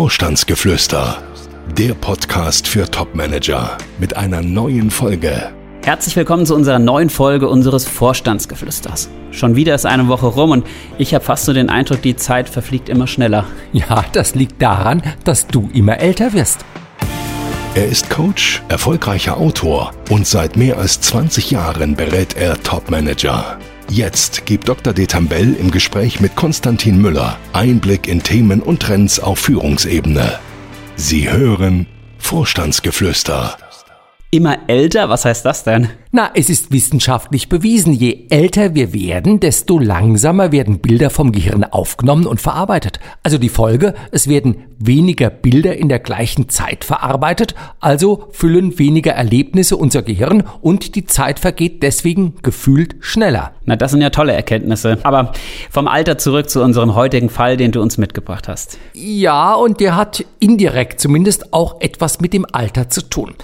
Vorstandsgeflüster, der Podcast für Topmanager mit einer neuen Folge. Herzlich willkommen zu unserer neuen Folge unseres Vorstandsgeflüsters. Schon wieder ist eine Woche rum und ich habe fast so den Eindruck, die Zeit verfliegt immer schneller. Ja, das liegt daran, dass du immer älter wirst. Er ist Coach, erfolgreicher Autor und seit mehr als 20 Jahren berät er Topmanager. Jetzt gibt Dr. Detambell im Gespräch mit Konstantin Müller Einblick in Themen und Trends auf Führungsebene. Sie hören Vorstandsgeflüster. Immer älter? Was heißt das denn? Na, es ist wissenschaftlich bewiesen, je älter wir werden, desto langsamer werden Bilder vom Gehirn aufgenommen und verarbeitet. Also die Folge, es werden weniger Bilder in der gleichen Zeit verarbeitet, also füllen weniger Erlebnisse unser Gehirn und die Zeit vergeht deswegen gefühlt schneller. Na, das sind ja tolle Erkenntnisse. Aber vom Alter zurück zu unserem heutigen Fall, den du uns mitgebracht hast. Ja, und der hat indirekt zumindest auch etwas mit dem Alter zu tun.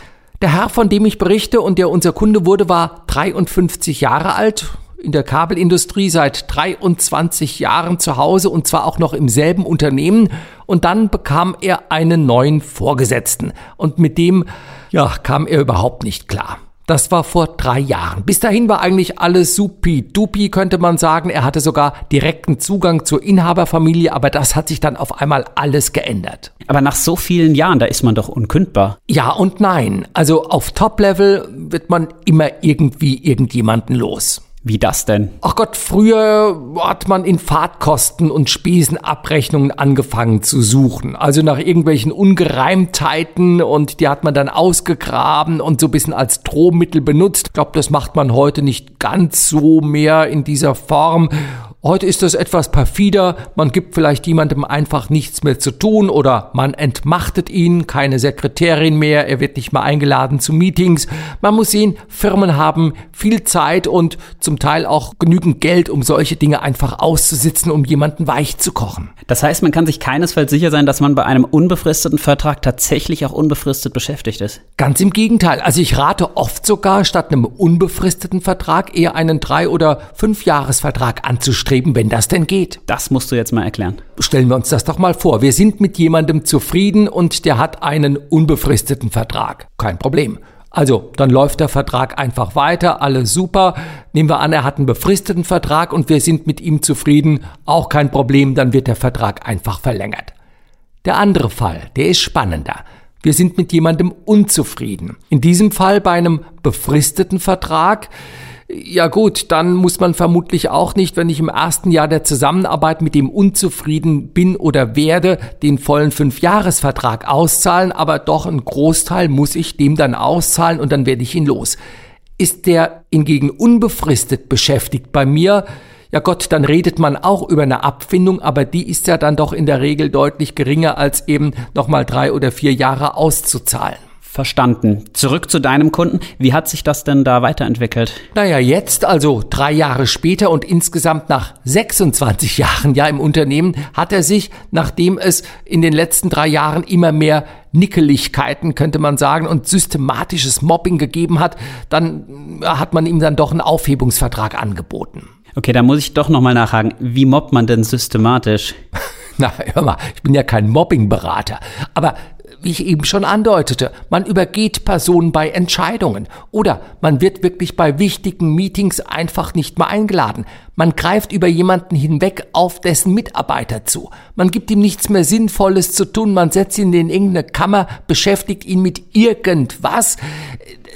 Der Herr, von dem ich berichte und der unser Kunde wurde, war 53 Jahre alt, in der Kabelindustrie seit 23 Jahren zu Hause und zwar auch noch im selben Unternehmen. Und dann bekam er einen neuen Vorgesetzten und mit dem, ja, kam er überhaupt nicht klar. Das war vor drei Jahren. Bis dahin war eigentlich alles supi-dupi, könnte man sagen. Er hatte sogar direkten Zugang zur Inhaberfamilie, aber das hat sich dann auf einmal alles geändert. Aber nach so vielen Jahren, da ist man doch unkündbar. Ja und nein. Also auf Top-Level wird man immer irgendwie irgendjemanden los. Wie das denn? Ach Gott, früher hat man in Fahrtkosten und Spesenabrechnungen angefangen zu suchen. Also nach irgendwelchen Ungereimtheiten und die hat man dann ausgegraben und so ein bisschen als Drohmittel benutzt. Ich glaube, das macht man heute nicht ganz so mehr in dieser Form. Heute ist das etwas perfider. Man gibt vielleicht jemandem einfach nichts mehr zu tun oder man entmachtet ihn, keine Sekretärin mehr, er wird nicht mehr eingeladen zu Meetings. Man muss sehen, Firmen haben viel Zeit und zum Teil auch genügend Geld, um solche Dinge einfach auszusitzen, um jemanden weich zu kochen. Das heißt, man kann sich keinesfalls sicher sein, dass man bei einem unbefristeten Vertrag tatsächlich auch unbefristet beschäftigt ist. Ganz im Gegenteil. Also ich rate oft sogar, statt einem unbefristeten Vertrag eher einen drei- oder fünfjahresvertrag anzustreben streben, wenn das denn geht. Das musst du jetzt mal erklären. Stellen wir uns das doch mal vor. Wir sind mit jemandem zufrieden und der hat einen unbefristeten Vertrag. Kein Problem. Also, dann läuft der Vertrag einfach weiter, alles super. Nehmen wir an, er hat einen befristeten Vertrag und wir sind mit ihm zufrieden, auch kein Problem, dann wird der Vertrag einfach verlängert. Der andere Fall, der ist spannender. Wir sind mit jemandem unzufrieden. In diesem Fall bei einem befristeten Vertrag ja gut, dann muss man vermutlich auch nicht, wenn ich im ersten Jahr der Zusammenarbeit mit dem unzufrieden bin oder werde, den vollen Fünfjahresvertrag auszahlen, aber doch einen Großteil muss ich dem dann auszahlen und dann werde ich ihn los. Ist der hingegen unbefristet beschäftigt bei mir, ja Gott, dann redet man auch über eine Abfindung, aber die ist ja dann doch in der Regel deutlich geringer als eben nochmal drei oder vier Jahre auszuzahlen. Verstanden. Zurück zu deinem Kunden. Wie hat sich das denn da weiterentwickelt? Naja, jetzt, also drei Jahre später und insgesamt nach 26 Jahren ja im Unternehmen, hat er sich, nachdem es in den letzten drei Jahren immer mehr Nickeligkeiten, könnte man sagen, und systematisches Mobbing gegeben hat, dann hat man ihm dann doch einen Aufhebungsvertrag angeboten. Okay, da muss ich doch nochmal nachhaken. Wie mobbt man denn systematisch? Na, hör mal, ich bin ja kein Mobbingberater. Aber wie ich eben schon andeutete, man übergeht Personen bei Entscheidungen oder man wird wirklich bei wichtigen Meetings einfach nicht mehr eingeladen. Man greift über jemanden hinweg auf dessen Mitarbeiter zu. Man gibt ihm nichts mehr Sinnvolles zu tun. Man setzt ihn in irgendeine Kammer, beschäftigt ihn mit irgendwas.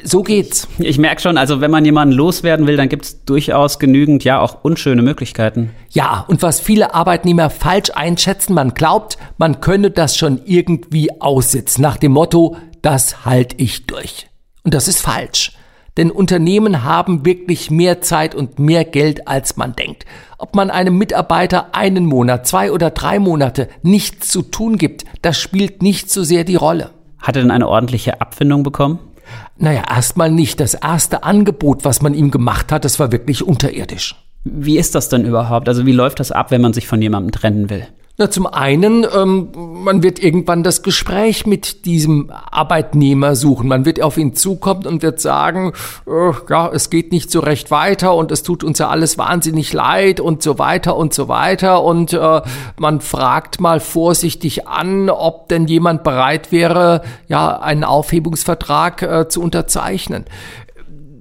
So geht's. Ich merke schon, also wenn man jemanden loswerden will, dann gibt's durchaus genügend, ja, auch unschöne Möglichkeiten. Ja, und was viele Arbeitnehmer falsch einschätzen, man glaubt, man könne das schon irgendwie aussitzen. Nach dem Motto, das halte ich durch. Und das ist falsch. Denn Unternehmen haben wirklich mehr Zeit und mehr Geld, als man denkt. Ob man einem Mitarbeiter einen Monat, zwei oder drei Monate nichts zu tun gibt, das spielt nicht so sehr die Rolle. Hat er denn eine ordentliche Abfindung bekommen? Naja, erstmal nicht. Das erste Angebot, was man ihm gemacht hat, das war wirklich unterirdisch. Wie ist das denn überhaupt? Also wie läuft das ab, wenn man sich von jemandem trennen will? Na, zum einen, ähm, man wird irgendwann das Gespräch mit diesem Arbeitnehmer suchen. Man wird auf ihn zukommen und wird sagen, äh, ja, es geht nicht so recht weiter und es tut uns ja alles wahnsinnig leid und so weiter und so weiter. Und äh, man fragt mal vorsichtig an, ob denn jemand bereit wäre, ja, einen Aufhebungsvertrag äh, zu unterzeichnen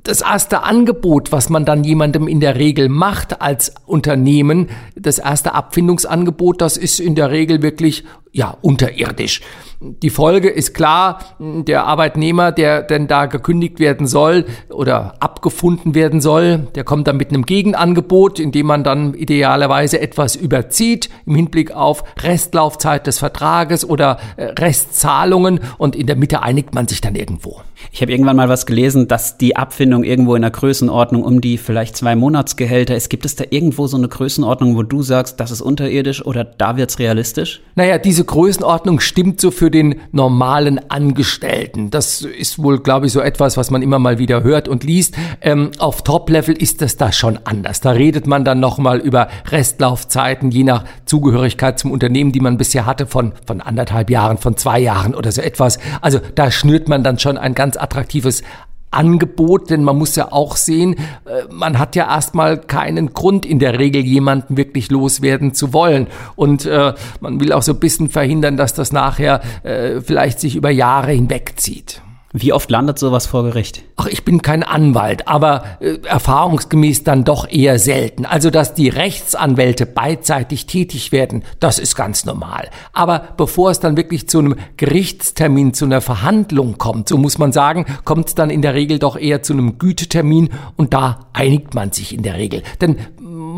das erste Angebot, was man dann jemandem in der Regel macht als Unternehmen, das erste Abfindungsangebot, das ist in der Regel wirklich ja unterirdisch. Die Folge ist klar, der Arbeitnehmer, der denn da gekündigt werden soll oder abgefunden werden soll, der kommt dann mit einem Gegenangebot, in dem man dann idealerweise etwas überzieht im Hinblick auf Restlaufzeit des Vertrages oder äh, Restzahlungen und in der Mitte einigt man sich dann irgendwo. Ich habe irgendwann mal was gelesen, dass die Abfindung irgendwo in der Größenordnung um die vielleicht zwei Monatsgehälter ist. Gibt es da irgendwo so eine Größenordnung, wo du sagst, das ist unterirdisch oder da wird's realistisch? Naja, diese Größenordnung stimmt so für den normalen Angestellten. Das ist wohl, glaube ich, so etwas, was man immer mal wieder hört und liest. Ähm, auf Top-Level ist das da schon anders. Da redet man dann nochmal über Restlaufzeiten, je nach Zugehörigkeit zum Unternehmen, die man bisher hatte, von, von anderthalb Jahren, von zwei Jahren oder so etwas. Also da schnürt man dann schon ein ganz attraktives Angebot, denn man muss ja auch sehen, äh, man hat ja erstmal keinen Grund in der Regel jemanden wirklich loswerden zu wollen und äh, man will auch so ein bisschen verhindern, dass das nachher äh, vielleicht sich über Jahre hinwegzieht. Wie oft landet sowas vor Gericht? Ach, ich bin kein Anwalt, aber äh, erfahrungsgemäß dann doch eher selten. Also, dass die Rechtsanwälte beidseitig tätig werden, das ist ganz normal. Aber bevor es dann wirklich zu einem Gerichtstermin, zu einer Verhandlung kommt, so muss man sagen, kommt es dann in der Regel doch eher zu einem Gütetermin und da einigt man sich in der Regel. Denn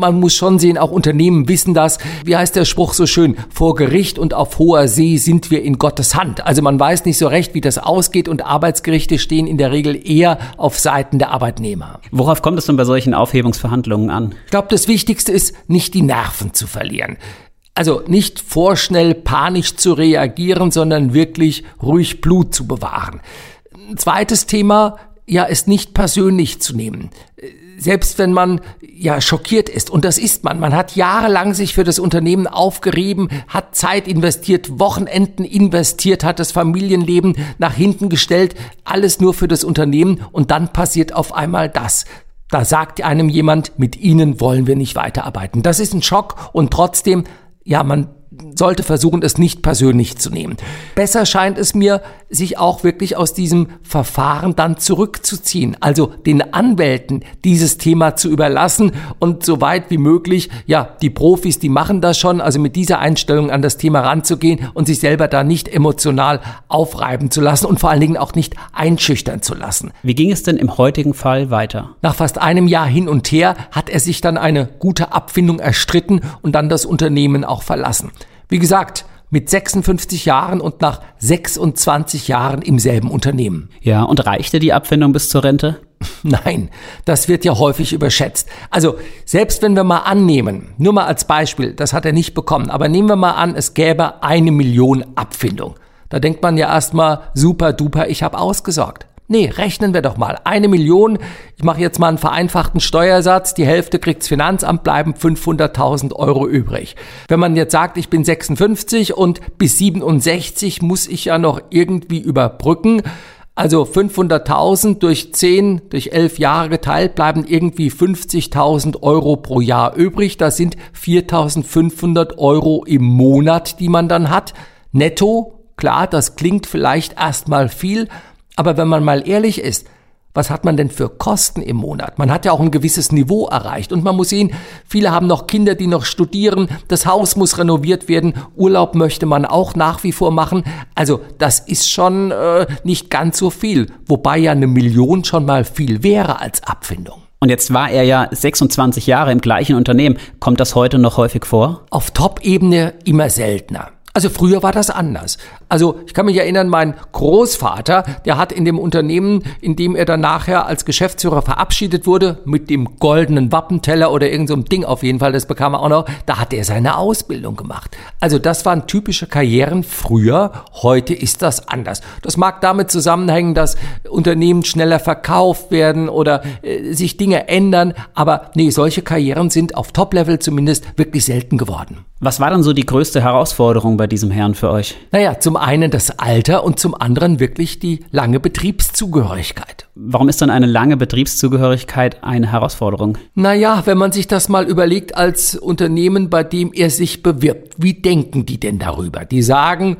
man muss schon sehen, auch Unternehmen wissen das. Wie heißt der Spruch so schön? Vor Gericht und auf hoher See sind wir in Gottes Hand. Also man weiß nicht so recht, wie das ausgeht und Arbeitsgerichte stehen in der Regel eher auf Seiten der Arbeitnehmer. Worauf kommt es denn bei solchen Aufhebungsverhandlungen an? Ich glaube, das Wichtigste ist, nicht die Nerven zu verlieren. Also nicht vorschnell panisch zu reagieren, sondern wirklich ruhig Blut zu bewahren. Ein zweites Thema, ja, es nicht persönlich zu nehmen selbst wenn man ja schockiert ist, und das ist man, man hat jahrelang sich für das Unternehmen aufgerieben, hat Zeit investiert, Wochenenden investiert, hat das Familienleben nach hinten gestellt, alles nur für das Unternehmen und dann passiert auf einmal das. Da sagt einem jemand, mit Ihnen wollen wir nicht weiterarbeiten. Das ist ein Schock und trotzdem, ja, man sollte versuchen, es nicht persönlich zu nehmen. Besser scheint es mir, sich auch wirklich aus diesem Verfahren dann zurückzuziehen, also den Anwälten dieses Thema zu überlassen und so weit wie möglich, ja, die Profis, die machen das schon, also mit dieser Einstellung an das Thema ranzugehen und sich selber da nicht emotional aufreiben zu lassen und vor allen Dingen auch nicht einschüchtern zu lassen. Wie ging es denn im heutigen Fall weiter? Nach fast einem Jahr hin und her hat er sich dann eine gute Abfindung erstritten und dann das Unternehmen auch verlassen. Wie gesagt, mit 56 Jahren und nach 26 Jahren im selben Unternehmen. Ja, und reichte die Abfindung bis zur Rente? Nein, das wird ja häufig überschätzt. Also, selbst wenn wir mal annehmen, nur mal als Beispiel, das hat er nicht bekommen, aber nehmen wir mal an, es gäbe eine Million Abfindung. Da denkt man ja erstmal, super duper, ich habe ausgesorgt. Nee, rechnen wir doch mal. Eine Million, ich mache jetzt mal einen vereinfachten Steuersatz, die Hälfte kriegt's Finanzamt, bleiben 500.000 Euro übrig. Wenn man jetzt sagt, ich bin 56 und bis 67 muss ich ja noch irgendwie überbrücken, also 500.000 durch 10, durch 11 Jahre geteilt, bleiben irgendwie 50.000 Euro pro Jahr übrig. Das sind 4.500 Euro im Monat, die man dann hat. Netto, klar, das klingt vielleicht erstmal viel, aber wenn man mal ehrlich ist, was hat man denn für Kosten im Monat? Man hat ja auch ein gewisses Niveau erreicht und man muss sehen, viele haben noch Kinder, die noch studieren, das Haus muss renoviert werden, Urlaub möchte man auch nach wie vor machen. Also das ist schon äh, nicht ganz so viel, wobei ja eine Million schon mal viel wäre als Abfindung. Und jetzt war er ja 26 Jahre im gleichen Unternehmen. Kommt das heute noch häufig vor? Auf Top-Ebene immer seltener. Also früher war das anders. Also ich kann mich erinnern, mein Großvater, der hat in dem Unternehmen, in dem er dann nachher als Geschäftsführer verabschiedet wurde, mit dem goldenen Wappenteller oder irgendeinem so Ding auf jeden Fall, das bekam er auch noch, da hat er seine Ausbildung gemacht. Also das waren typische Karrieren früher, heute ist das anders. Das mag damit zusammenhängen, dass Unternehmen schneller verkauft werden oder äh, sich Dinge ändern, aber nee, solche Karrieren sind auf Top-Level zumindest wirklich selten geworden. Was war dann so die größte Herausforderung bei diesem Herrn für euch? Naja, zum einen das Alter und zum anderen wirklich die lange Betriebszugehörigkeit. Warum ist dann eine lange Betriebszugehörigkeit eine Herausforderung? Naja, wenn man sich das mal überlegt als Unternehmen, bei dem er sich bewirbt, wie denken die denn darüber? Die sagen,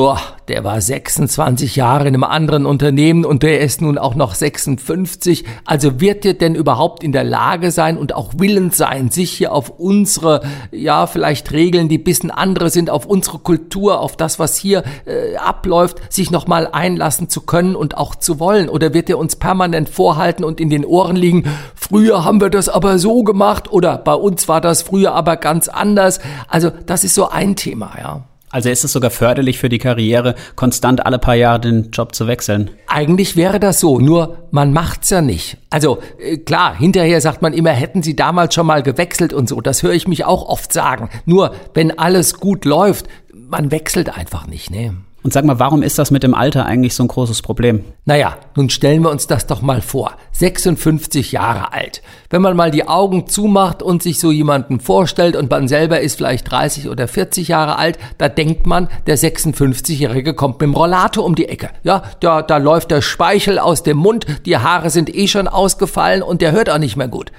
Oh, der war 26 Jahre in einem anderen Unternehmen und der ist nun auch noch 56. Also wird er denn überhaupt in der Lage sein und auch willens sein, sich hier auf unsere, ja, vielleicht Regeln, die bisschen andere sind, auf unsere Kultur, auf das, was hier äh, abläuft, sich nochmal einlassen zu können und auch zu wollen? Oder wird er uns permanent vorhalten und in den Ohren liegen, früher haben wir das aber so gemacht oder bei uns war das früher aber ganz anders? Also das ist so ein Thema, ja. Also ist es sogar förderlich für die Karriere, konstant alle paar Jahre den Job zu wechseln? Eigentlich wäre das so, nur man macht's ja nicht. Also äh, klar, hinterher sagt man immer, hätten Sie damals schon mal gewechselt und so. Das höre ich mich auch oft sagen. Nur wenn alles gut läuft, man wechselt einfach nicht, ne? Und sag mal, warum ist das mit dem Alter eigentlich so ein großes Problem? Naja, nun stellen wir uns das doch mal vor. 56 Jahre alt. Wenn man mal die Augen zumacht und sich so jemanden vorstellt und man selber ist vielleicht 30 oder 40 Jahre alt, da denkt man, der 56-Jährige kommt mit dem Rollator um die Ecke. Ja, da, da läuft der Speichel aus dem Mund, die Haare sind eh schon ausgefallen und der hört auch nicht mehr gut.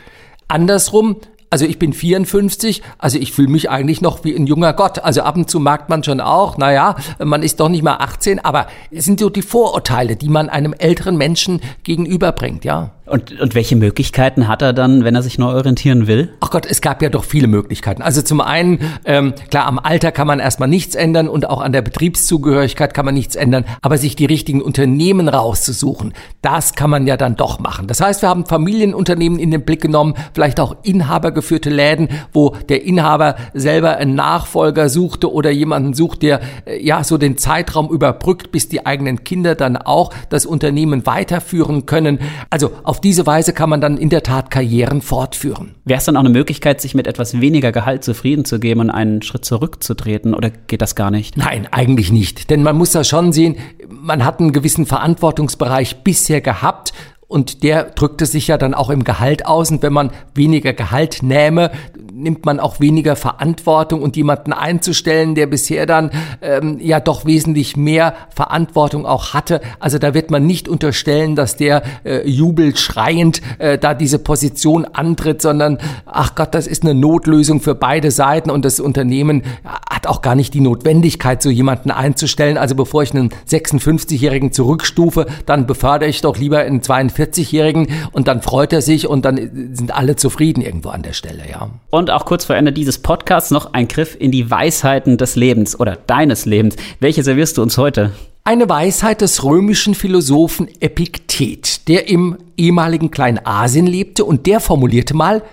Andersrum, also ich bin 54, also ich fühle mich eigentlich noch wie ein junger Gott. Also ab und zu merkt man schon auch, naja, man ist doch nicht mal 18, aber es sind so die Vorurteile, die man einem älteren Menschen gegenüberbringt, ja. Und, und welche Möglichkeiten hat er dann, wenn er sich neu orientieren will? Ach Gott, es gab ja doch viele Möglichkeiten. Also zum einen, ähm, klar, am Alter kann man erstmal nichts ändern und auch an der Betriebszugehörigkeit kann man nichts ändern, aber sich die richtigen Unternehmen rauszusuchen, das kann man ja dann doch machen. Das heißt, wir haben Familienunternehmen in den Blick genommen, vielleicht auch inhabergeführte Läden, wo der Inhaber selber einen Nachfolger suchte oder jemanden sucht, der äh, ja so den Zeitraum überbrückt, bis die eigenen Kinder dann auch das Unternehmen weiterführen können. Also auf auf diese Weise kann man dann in der Tat Karrieren fortführen. Wäre es dann auch eine Möglichkeit, sich mit etwas weniger Gehalt zufrieden zu geben und einen Schritt zurückzutreten oder geht das gar nicht? Nein, eigentlich nicht. Denn man muss da schon sehen, man hat einen gewissen Verantwortungsbereich bisher gehabt und der drückte sich ja dann auch im Gehalt aus. Und wenn man weniger Gehalt nähme, nimmt man auch weniger Verantwortung und jemanden einzustellen, der bisher dann ähm, ja doch wesentlich mehr Verantwortung auch hatte. Also da wird man nicht unterstellen, dass der äh, jubelt schreiend äh, da diese Position antritt, sondern ach Gott, das ist eine Notlösung für beide Seiten und das Unternehmen hat auch gar nicht die Notwendigkeit, so jemanden einzustellen. Also bevor ich einen 56-Jährigen zurückstufe, dann befördere ich doch lieber einen 42-Jährigen und dann freut er sich und dann sind alle zufrieden irgendwo an der Stelle, ja. Und und auch kurz vor Ende dieses Podcasts noch ein Griff in die Weisheiten des Lebens oder deines Lebens. Welche servierst du uns heute? Eine Weisheit des römischen Philosophen Epiktet, der im ehemaligen Kleinasien lebte und der formulierte mal,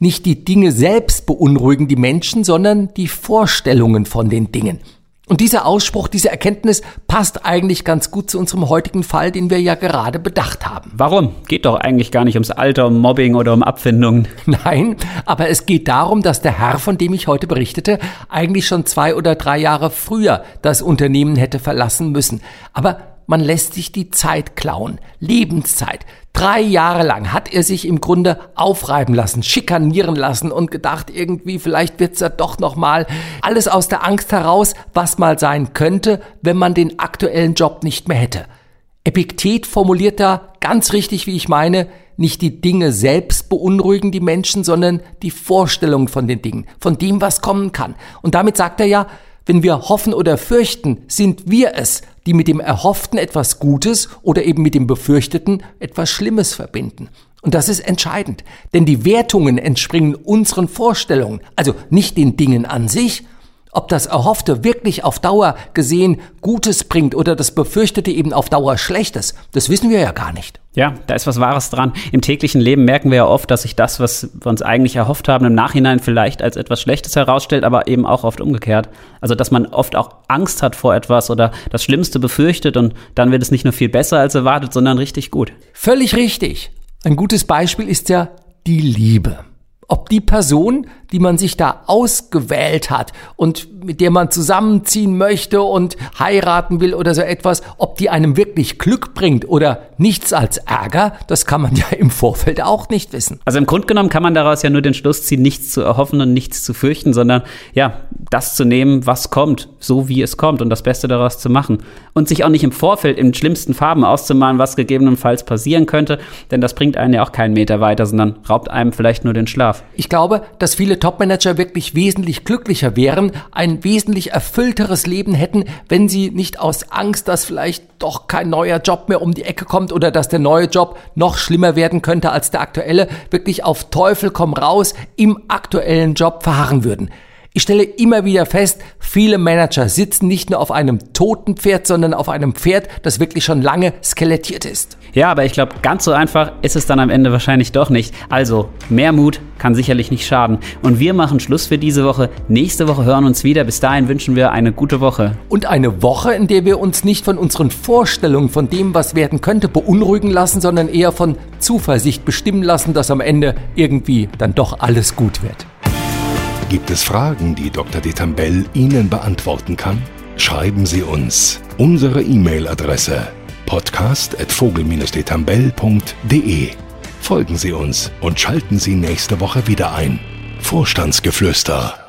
nicht die Dinge selbst beunruhigen die Menschen, sondern die Vorstellungen von den Dingen. Und dieser Ausspruch, diese Erkenntnis passt eigentlich ganz gut zu unserem heutigen Fall, den wir ja gerade bedacht haben. Warum? Geht doch eigentlich gar nicht ums Alter, um Mobbing oder um Abfindungen. Nein, aber es geht darum, dass der Herr, von dem ich heute berichtete, eigentlich schon zwei oder drei Jahre früher das Unternehmen hätte verlassen müssen. Aber man lässt sich die Zeit klauen. Lebenszeit. Drei Jahre lang hat er sich im Grunde aufreiben lassen, schikanieren lassen und gedacht, irgendwie vielleicht wird's ja doch noch mal. Alles aus der Angst heraus, was mal sein könnte, wenn man den aktuellen Job nicht mehr hätte. Epiktet formuliert da ganz richtig, wie ich meine, nicht die Dinge selbst beunruhigen die Menschen, sondern die Vorstellung von den Dingen, von dem, was kommen kann. Und damit sagt er ja, wenn wir hoffen oder fürchten, sind wir es, die mit dem Erhofften etwas Gutes oder eben mit dem Befürchteten etwas Schlimmes verbinden. Und das ist entscheidend, denn die Wertungen entspringen unseren Vorstellungen, also nicht den Dingen an sich. Ob das Erhoffte wirklich auf Dauer gesehen Gutes bringt oder das Befürchtete eben auf Dauer Schlechtes, das wissen wir ja gar nicht. Ja, da ist was Wahres dran. Im täglichen Leben merken wir ja oft, dass sich das, was wir uns eigentlich erhofft haben, im Nachhinein vielleicht als etwas Schlechtes herausstellt, aber eben auch oft umgekehrt. Also, dass man oft auch Angst hat vor etwas oder das Schlimmste befürchtet und dann wird es nicht nur viel besser als erwartet, sondern richtig gut. Völlig richtig. Ein gutes Beispiel ist ja die Liebe ob die Person, die man sich da ausgewählt hat und mit der man zusammenziehen möchte und heiraten will oder so etwas, ob die einem wirklich Glück bringt oder nichts als Ärger, das kann man ja im Vorfeld auch nicht wissen. Also im Grunde genommen kann man daraus ja nur den Schluss ziehen, nichts zu erhoffen und nichts zu fürchten, sondern ja, das zu nehmen, was kommt, so wie es kommt und das Beste daraus zu machen. Und sich auch nicht im Vorfeld in schlimmsten Farben auszumalen, was gegebenenfalls passieren könnte, denn das bringt einen ja auch keinen Meter weiter, sondern raubt einem vielleicht nur den Schlaf. Ich glaube, dass viele Topmanager wirklich wesentlich glücklicher wären, ein wesentlich erfüllteres Leben hätten, wenn sie nicht aus Angst, dass vielleicht doch kein neuer Job mehr um die Ecke kommt oder dass der neue Job noch schlimmer werden könnte als der aktuelle, wirklich auf Teufel komm raus im aktuellen Job verharren würden. Ich stelle immer wieder fest, viele Manager sitzen nicht nur auf einem toten Pferd, sondern auf einem Pferd, das wirklich schon lange skelettiert ist. Ja, aber ich glaube, ganz so einfach ist es dann am Ende wahrscheinlich doch nicht. Also, mehr Mut kann sicherlich nicht schaden. Und wir machen Schluss für diese Woche. Nächste Woche hören uns wieder. Bis dahin wünschen wir eine gute Woche. Und eine Woche, in der wir uns nicht von unseren Vorstellungen von dem, was werden könnte, beunruhigen lassen, sondern eher von Zuversicht bestimmen lassen, dass am Ende irgendwie dann doch alles gut wird. Gibt es Fragen, die Dr. Detambell Ihnen beantworten kann? Schreiben Sie uns. Unsere E-Mail-Adresse podcast.vogel-detambell.de Folgen Sie uns und schalten Sie nächste Woche wieder ein. Vorstandsgeflüster